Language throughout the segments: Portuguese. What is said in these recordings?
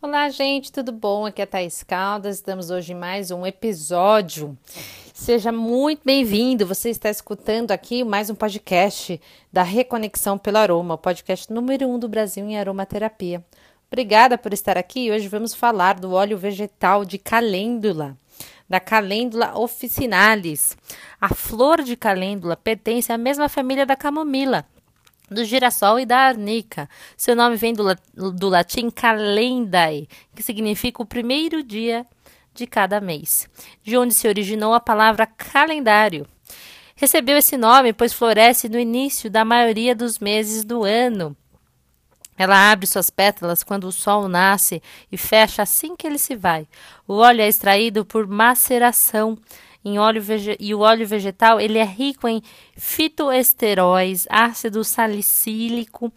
Olá, gente, tudo bom? Aqui é a Thaís Caldas, estamos hoje em mais um episódio. Seja muito bem-vindo. Você está escutando aqui mais um podcast da Reconexão pelo Aroma, o podcast número um do Brasil em aromaterapia. Obrigada por estar aqui. Hoje vamos falar do óleo vegetal de calêndula, da calêndula officinalis. A flor de calêndula pertence à mesma família da camomila do girassol e da arnica. Seu nome vem do, do latim calendae, que significa o primeiro dia de cada mês, de onde se originou a palavra calendário. Recebeu esse nome pois floresce no início da maioria dos meses do ano. Ela abre suas pétalas quando o sol nasce e fecha assim que ele se vai. O óleo é extraído por maceração em óleo e o óleo vegetal ele é rico em fitoesteróis, ácido salicílico,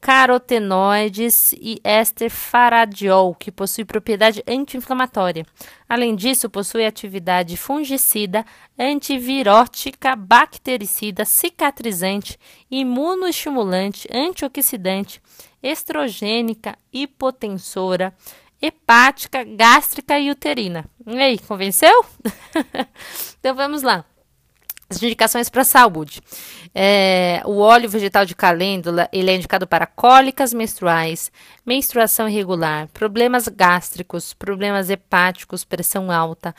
carotenoides e éster faradiol, que possui propriedade anti-inflamatória. Além disso, possui atividade fungicida, antivirótica, bactericida, cicatrizante, imunoestimulante, antioxidante, estrogênica, hipotensora, hepática, gástrica e uterina. E aí, convenceu? então vamos lá. As indicações para saúde. É, o óleo vegetal de calêndula ele é indicado para cólicas menstruais, menstruação irregular, problemas gástricos, problemas hepáticos, pressão alta,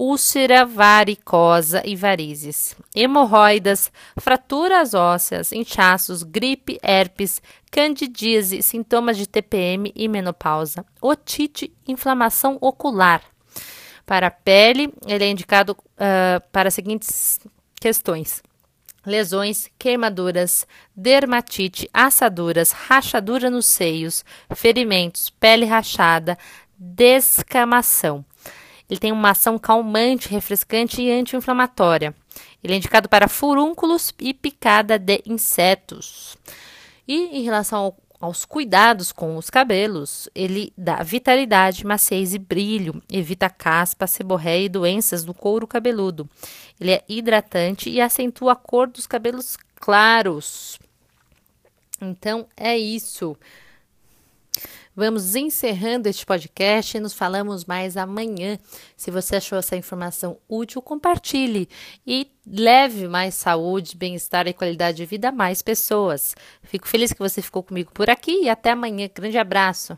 úlcera varicosa e varizes, hemorroidas, fraturas ósseas, inchaços, gripe, herpes, candidíase, sintomas de TPM e menopausa, otite, inflamação ocular. Para a pele, ele é indicado uh, para as seguintes questões: lesões, queimaduras, dermatite, assaduras, rachadura nos seios, ferimentos, pele rachada, descamação. Ele tem uma ação calmante, refrescante e anti-inflamatória. Ele é indicado para furúnculos e picada de insetos. E em relação ao, aos cuidados com os cabelos, ele dá vitalidade, maciez e brilho, evita caspa, seborréia e doenças do couro cabeludo. Ele é hidratante e acentua a cor dos cabelos claros. Então é isso. Vamos encerrando este podcast e nos falamos mais amanhã. Se você achou essa informação útil, compartilhe e leve mais saúde, bem-estar e qualidade de vida a mais pessoas. Fico feliz que você ficou comigo por aqui e até amanhã. Grande abraço.